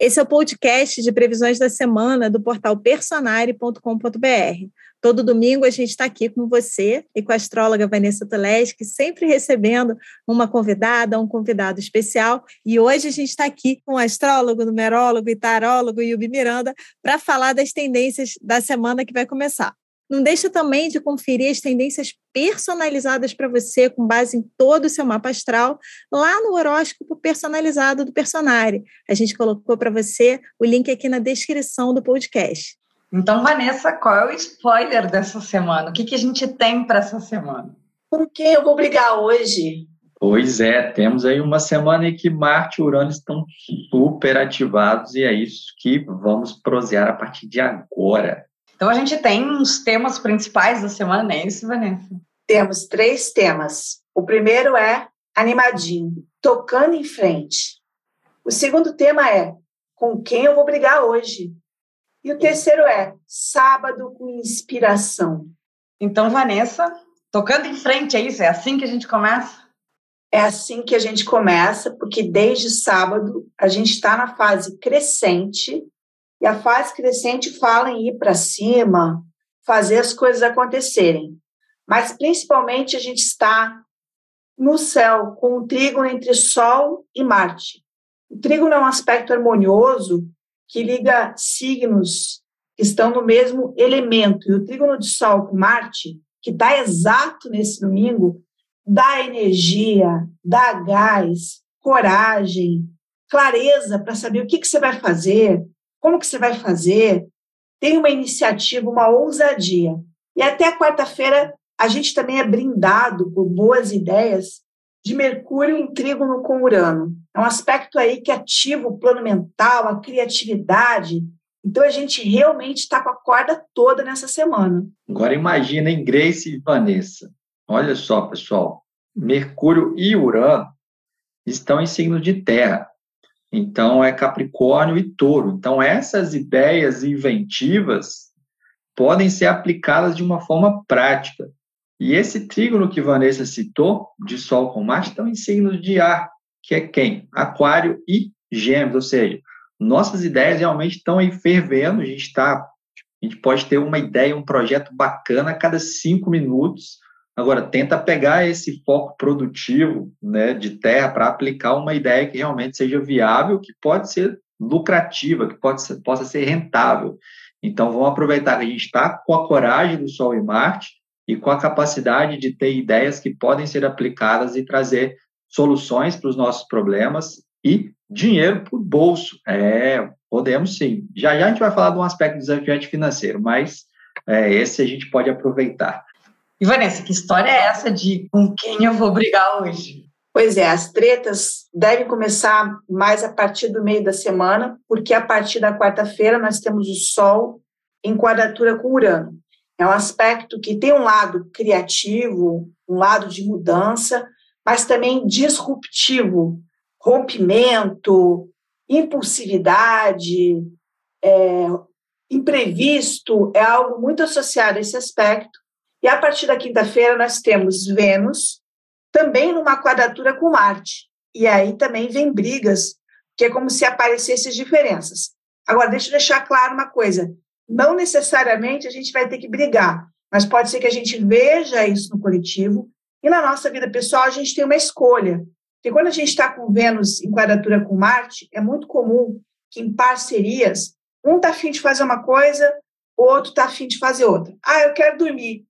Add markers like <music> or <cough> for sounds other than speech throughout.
Esse é o podcast de previsões da semana do portal personare.com.br. Todo domingo a gente está aqui com você e com a astróloga Vanessa Tuleski, sempre recebendo uma convidada, um convidado especial. E hoje a gente está aqui com o astrólogo, numerólogo e tarólogo Yubi Miranda para falar das tendências da semana que vai começar. Não deixa também de conferir as tendências personalizadas para você, com base em todo o seu mapa astral, lá no horóscopo personalizado do Personare. A gente colocou para você o link aqui na descrição do podcast. Então, Vanessa, qual é o spoiler dessa semana? O que, que a gente tem para essa semana? Com quem eu vou brigar hoje? Pois é, temos aí uma semana em que Marte e Urano estão super ativados e é isso que vamos prosear a partir de agora. Então a gente tem uns temas principais da semana, é isso, Vanessa? Temos três temas. O primeiro é animadinho, tocando em frente. O segundo tema é com quem eu vou brigar hoje. E o terceiro é sábado com inspiração. Então, Vanessa, tocando em frente, é isso? É assim que a gente começa? É assim que a gente começa, porque desde sábado a gente está na fase crescente e a fase crescente fala em ir para cima, fazer as coisas acontecerem. Mas principalmente a gente está no céu com o trígono entre Sol e Marte. O trígono é um aspecto harmonioso que liga signos que estão no mesmo elemento. E o trígono de Sol com Marte, que está exato nesse domingo, dá energia, dá gás, coragem, clareza para saber o que, que você vai fazer, como que você vai fazer? Tem uma iniciativa, uma ousadia. E até quarta-feira a gente também é brindado por boas ideias de Mercúrio em trígono com Urano. É um aspecto aí que ativa o plano mental, a criatividade. Então a gente realmente está com a corda toda nessa semana. Agora imagina Grace e Vanessa. Olha só, pessoal. Mercúrio e Urano estão em signo de terra. Então, é Capricórnio e Touro. Então, essas ideias inventivas podem ser aplicadas de uma forma prática. E esse trígono que Vanessa citou, de Sol com Marte, estão em signos de ar, que é quem? Aquário e Gêmeos, ou seja, nossas ideias realmente estão aí fervendo, a gente está, a gente pode ter uma ideia, um projeto bacana a cada cinco minutos, Agora, tenta pegar esse foco produtivo né, de terra para aplicar uma ideia que realmente seja viável, que pode ser lucrativa, que pode ser, possa ser rentável. Então, vamos aproveitar que a gente está com a coragem do Sol e Marte e com a capacidade de ter ideias que podem ser aplicadas e trazer soluções para os nossos problemas e dinheiro para o bolso. É, podemos sim. Já já a gente vai falar de um aspecto desafiante financeiro, mas é, esse a gente pode aproveitar. E Vanessa, que história é essa de com quem eu vou brigar hoje? Pois é, as tretas devem começar mais a partir do meio da semana, porque a partir da quarta-feira nós temos o Sol em quadratura com Urano. É um aspecto que tem um lado criativo, um lado de mudança, mas também disruptivo, rompimento, impulsividade, é, imprevisto, é algo muito associado a esse aspecto. E a partir da quinta-feira nós temos Vênus também numa quadratura com Marte. E aí também vem brigas, que é como se aparecessem diferenças. Agora, deixa eu deixar claro uma coisa: não necessariamente a gente vai ter que brigar, mas pode ser que a gente veja isso no coletivo e na nossa vida pessoal a gente tem uma escolha. Porque quando a gente está com Vênus em quadratura com Marte, é muito comum que em parcerias, um está afim de fazer uma coisa, o outro está afim de fazer outra. Ah, eu quero dormir.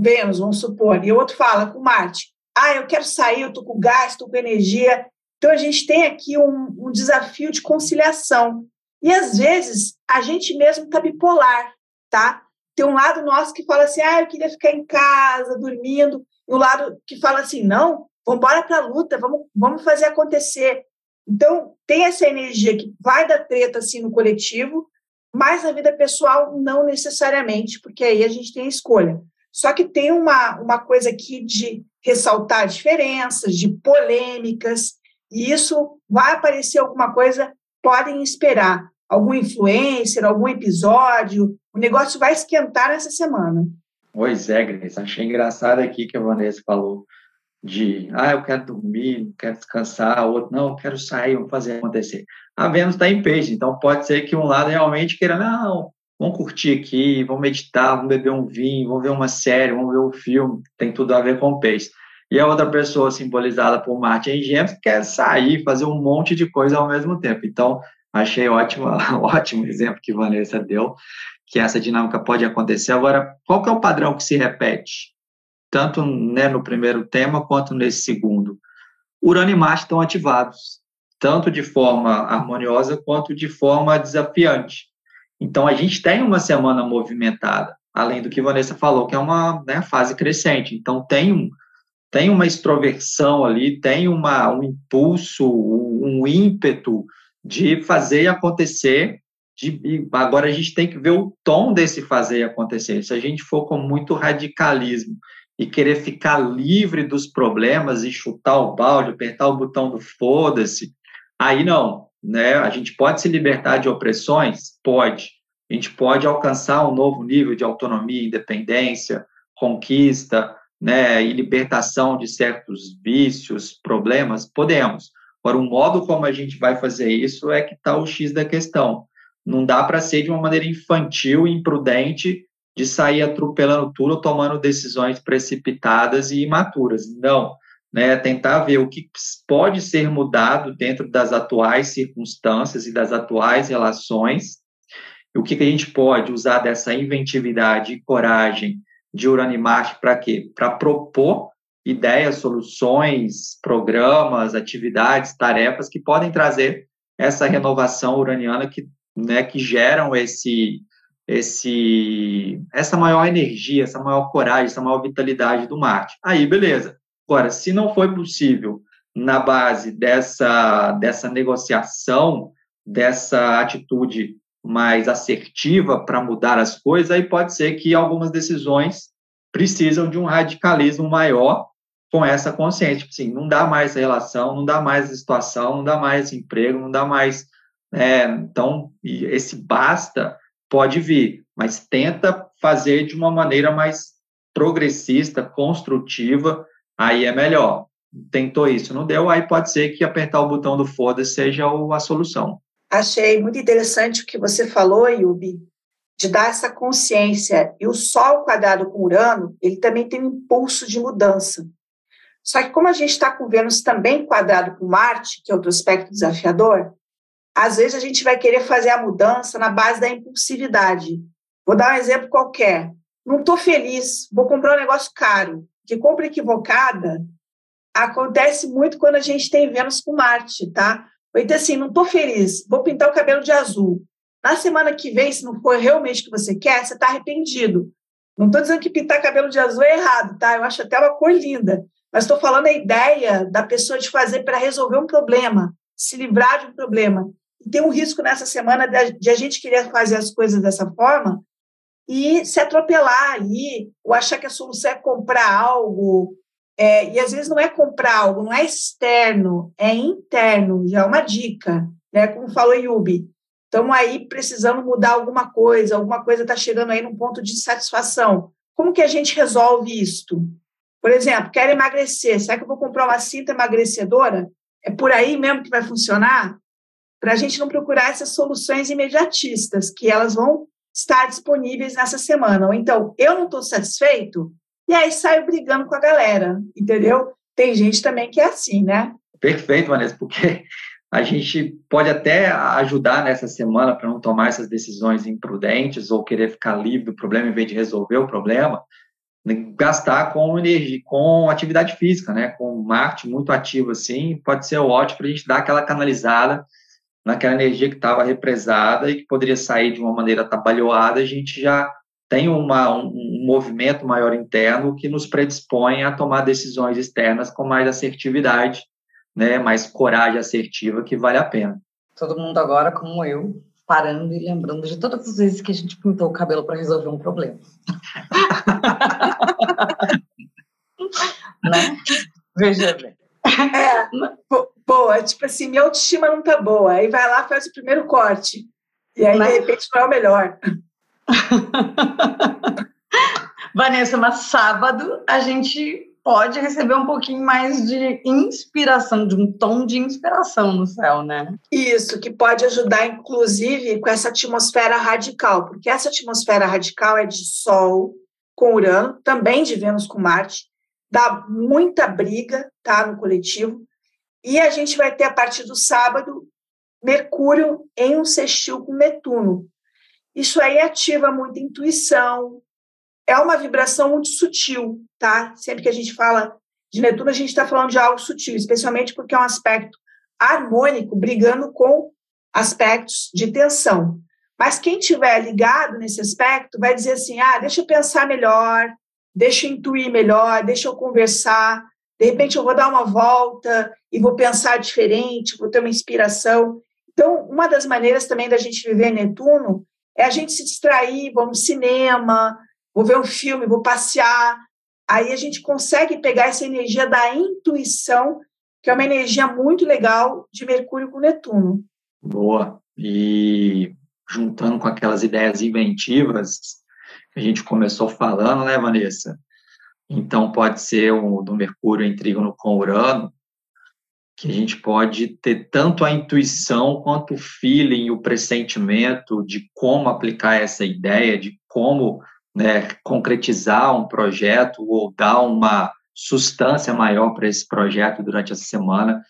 Vênus, vamos supor, e o outro fala com Marte, ah, eu quero sair, eu estou com gás, estou com energia. Então, a gente tem aqui um, um desafio de conciliação. E, às vezes, a gente mesmo está bipolar, tá? Tem um lado nosso que fala assim, ah, eu queria ficar em casa, dormindo, e o um lado que fala assim, não, vamos embora para a luta, vamos, vamos fazer acontecer. Então, tem essa energia que vai dar treta, assim, no coletivo, mas na vida pessoal, não necessariamente, porque aí a gente tem a escolha. Só que tem uma, uma coisa aqui de ressaltar diferenças, de polêmicas, e isso vai aparecer alguma coisa, podem esperar algum influencer, algum episódio, o negócio vai esquentar essa semana. Pois é, Grace, achei engraçado aqui que a Vanessa falou de, ah, eu quero dormir, quero descansar, outro, não, eu quero sair, vamos fazer acontecer. A Vênus está em peixe, então pode ser que um lado realmente queira, não, vamos curtir aqui, vamos meditar, vamos beber um vinho, vamos ver uma série, vamos ver um filme, tem tudo a ver com peixe. E a outra pessoa, simbolizada por Marte em Gêmeos, quer sair, fazer um monte de coisa ao mesmo tempo. Então, achei ótimo, <laughs> ótimo exemplo que Vanessa deu, que essa dinâmica pode acontecer. Agora, qual que é o padrão que se repete? Tanto né, no primeiro tema, quanto nesse segundo. Urano e Marte estão ativados, tanto de forma harmoniosa, quanto de forma desafiante. Então, a gente tem uma semana movimentada, além do que Vanessa falou, que é uma né, fase crescente. Então, tem um, tem uma extroversão ali, tem uma, um impulso, um ímpeto de fazer acontecer. De, agora a gente tem que ver o tom desse fazer acontecer. Se a gente for com muito radicalismo e querer ficar livre dos problemas e chutar o balde, apertar o botão do foda-se, aí não. Né? A gente pode se libertar de opressões? Pode. A gente pode alcançar um novo nível de autonomia, independência, conquista, né, e libertação de certos vícios, problemas, podemos. Agora, o modo como a gente vai fazer isso é que está o X da questão. Não dá para ser de uma maneira infantil imprudente de sair atropelando tudo, tomando decisões precipitadas e imaturas. Não. Né, tentar ver o que pode ser mudado dentro das atuais circunstâncias e das atuais relações, o que, que a gente pode usar dessa inventividade e coragem de Uranimart para quê? Para propor ideias, soluções, programas, atividades, tarefas que podem trazer essa renovação uraniana que, né, que geram esse, esse, essa maior energia, essa maior coragem, essa maior vitalidade do Marte. Aí, beleza. Agora, se não foi possível na base dessa, dessa negociação, dessa atitude mais assertiva para mudar as coisas, aí pode ser que algumas decisões precisam de um radicalismo maior com essa consciência. Tipo assim, não dá mais relação, não dá mais situação, não dá mais emprego, não dá mais. É, então, esse basta pode vir, mas tenta fazer de uma maneira mais progressista, construtiva, aí é melhor. Tentou isso, não deu, aí pode ser que apertar o botão do foda seja a solução. Achei muito interessante o que você falou, Yubi, de dar essa consciência. E o Sol quadrado com Urano, ele também tem um impulso de mudança. Só que como a gente está com Vênus também quadrado com Marte, que é outro aspecto desafiador, às vezes a gente vai querer fazer a mudança na base da impulsividade. Vou dar um exemplo qualquer. Não estou feliz, vou comprar um negócio caro. Que compra equivocada acontece muito quando a gente tem Vênus com Marte, tá? Então, assim, não estou feliz, vou pintar o cabelo de azul. Na semana que vem, se não for realmente o que você quer, você está arrependido. Não estou dizendo que pintar cabelo de azul é errado, tá? Eu acho até uma cor linda. Mas estou falando a ideia da pessoa de fazer para resolver um problema, se livrar de um problema. E tem um risco nessa semana de a gente querer fazer as coisas dessa forma e se atropelar ali, ou achar que a solução é comprar algo, é, e às vezes não é comprar algo, não é externo, é interno, já é uma dica, né? Como falou Yubi. Estamos aí precisando mudar alguma coisa, alguma coisa está chegando aí num ponto de insatisfação. Como que a gente resolve isto? Por exemplo, quero emagrecer, será que eu vou comprar uma cinta emagrecedora? É por aí mesmo que vai funcionar? Para a gente não procurar essas soluções imediatistas, que elas vão estar disponíveis nessa semana. Ou então, eu não estou satisfeito, e aí saio brigando com a galera, entendeu? Tem gente também que é assim, né? Perfeito, Vanessa, porque <laughs> a gente pode até ajudar nessa semana para não tomar essas decisões imprudentes ou querer ficar livre do problema em vez de resolver o problema, né? gastar com energia, com atividade física, né? Com Marte muito ativo assim, pode ser ótimo para a gente dar aquela canalizada naquela energia que estava represada e que poderia sair de uma maneira trabalhoada, a gente já tem uma, um, um, movimento maior interno que nos predispõe a tomar decisões externas com mais assertividade, né, mais coragem assertiva, que vale a pena. Todo mundo agora, como eu, parando e lembrando de todas as vezes que a gente pintou o cabelo para resolver um problema. <laughs> né? Veja bem. É, boa, tipo assim, minha autoestima não tá boa. Aí vai lá, faz o primeiro corte. E aí, Mas... de repente, não é o melhor. <laughs> Vanessa, mas sábado a gente pode receber um pouquinho mais de inspiração, de um tom de inspiração no céu, né? Isso, que pode ajudar, inclusive, com essa atmosfera radical, porque essa atmosfera radical é de Sol com Urano, também de Vênus com Marte, dá muita briga, tá, no coletivo, e a gente vai ter, a partir do sábado, Mercúrio em um sextil com Netuno. Isso aí ativa muita intuição, é uma vibração muito sutil, tá? Sempre que a gente fala de Netuno, a gente está falando de algo sutil, especialmente porque é um aspecto harmônico brigando com aspectos de tensão. Mas quem tiver ligado nesse aspecto vai dizer assim: ah, deixa eu pensar melhor, deixa eu intuir melhor, deixa eu conversar, de repente eu vou dar uma volta e vou pensar diferente, vou ter uma inspiração. Então, uma das maneiras também da gente viver Netuno é a gente se distrair, vamos no cinema, vou ver um filme, vou passear. Aí a gente consegue pegar essa energia da intuição, que é uma energia muito legal de Mercúrio com Netuno. Boa. E juntando com aquelas ideias inventivas que a gente começou falando, né, Vanessa? Então, pode ser o do Mercúrio em trígono com Urano, que a gente pode ter tanto a intuição quanto o feeling, o pressentimento de como aplicar essa ideia, de como né, concretizar um projeto ou dar uma substância maior para esse projeto durante essa semana.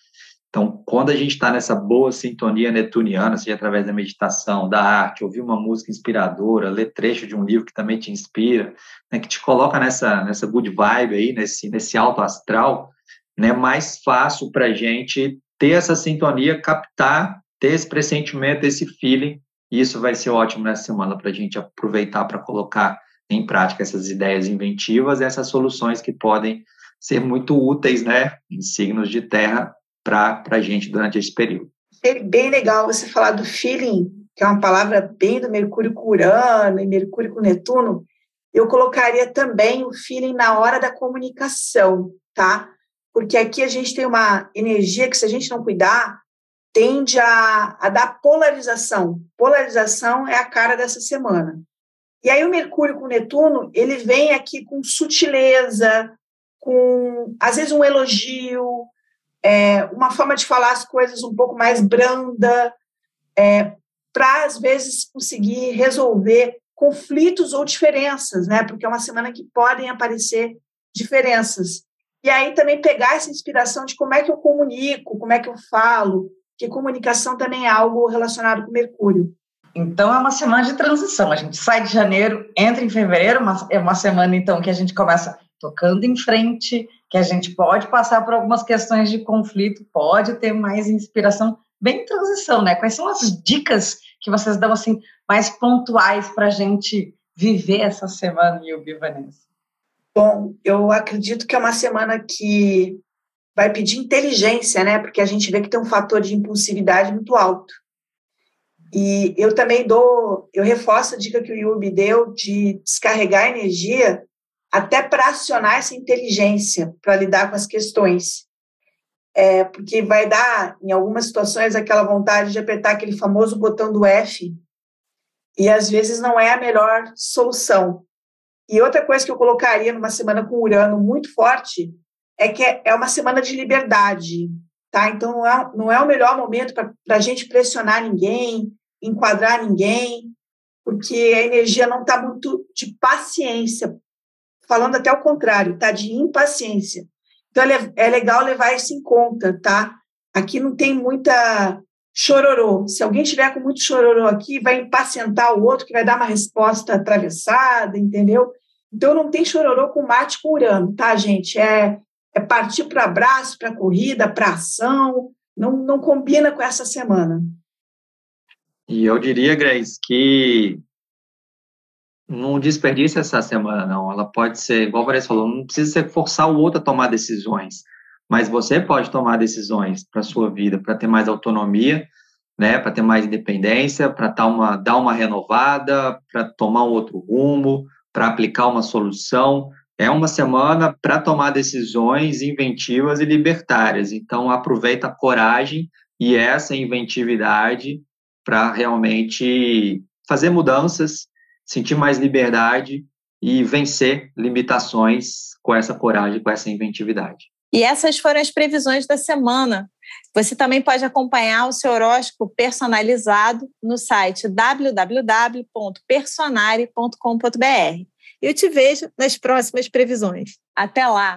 Então, quando a gente está nessa boa sintonia netuniana, seja através da meditação, da arte, ouvir uma música inspiradora, ler trecho de um livro que também te inspira, né, que te coloca nessa, nessa good vibe aí, nesse, nesse alto astral, né, mais fácil para a gente ter essa sintonia, captar, ter esse pressentimento, esse feeling, e isso vai ser ótimo nessa semana para a gente aproveitar para colocar em prática essas ideias inventivas, essas soluções que podem ser muito úteis, né, em signos de terra para a gente durante esse período. É bem legal você falar do feeling, que é uma palavra bem do Mercúrio com Urano e Mercúrio com Netuno. Eu colocaria também o feeling na hora da comunicação, tá? Porque aqui a gente tem uma energia que, se a gente não cuidar, tende a, a dar polarização. Polarização é a cara dessa semana. E aí o Mercúrio com Netuno, ele vem aqui com sutileza, com às vezes um elogio, é, uma forma de falar as coisas um pouco mais branda, é, para às vezes conseguir resolver conflitos ou diferenças, né? Porque é uma semana que podem aparecer diferenças. E aí também pegar essa inspiração de como é que eu comunico, como é que eu falo, que comunicação também é algo relacionado com Mercúrio. Então é uma semana de transição. A gente sai de janeiro, entra em fevereiro, uma, é uma semana então que a gente começa tocando em frente, que a gente pode passar por algumas questões de conflito, pode ter mais inspiração, bem transição, né? Quais são as dicas que vocês dão assim mais pontuais para a gente viver essa semana, Yubi Vanessa? Bom, eu acredito que é uma semana que vai pedir inteligência, né? Porque a gente vê que tem um fator de impulsividade muito alto. E eu também dou, eu reforço a dica que o Yubi deu de descarregar energia até para acionar essa inteligência para lidar com as questões. É, porque vai dar, em algumas situações, aquela vontade de apertar aquele famoso botão do F, e às vezes não é a melhor solução. E outra coisa que eu colocaria numa semana com Urano muito forte é que é, é uma semana de liberdade, tá? Então não é, não é o melhor momento para a gente pressionar ninguém, enquadrar ninguém, porque a energia não está muito de paciência, falando até o contrário, está de impaciência. Então é, é legal levar isso em conta, tá? Aqui não tem muita chororô. Se alguém tiver com muito chororô aqui, vai impacientar o outro, que vai dar uma resposta atravessada, entendeu? Então não tem chororô com mate com urano, tá, gente? É, é partir para abraço, para corrida, para ação. Não, não combina com essa semana. E eu diria, Grace, que não desperdice essa semana, não. Ela pode ser, igual o Vanessa falou, não precisa forçar o outro a tomar decisões, mas você pode tomar decisões para sua vida, para ter mais autonomia, né, para ter mais independência, para dar uma, dar uma renovada, para tomar um outro rumo, para aplicar uma solução. É uma semana para tomar decisões inventivas e libertárias. Então, aproveita a coragem e essa inventividade para realmente fazer mudanças, sentir mais liberdade e vencer limitações com essa coragem, com essa inventividade. E essas foram as previsões da semana. Você também pode acompanhar o seu horóscopo personalizado no site www.personare.com.br. Eu te vejo nas próximas previsões. Até lá!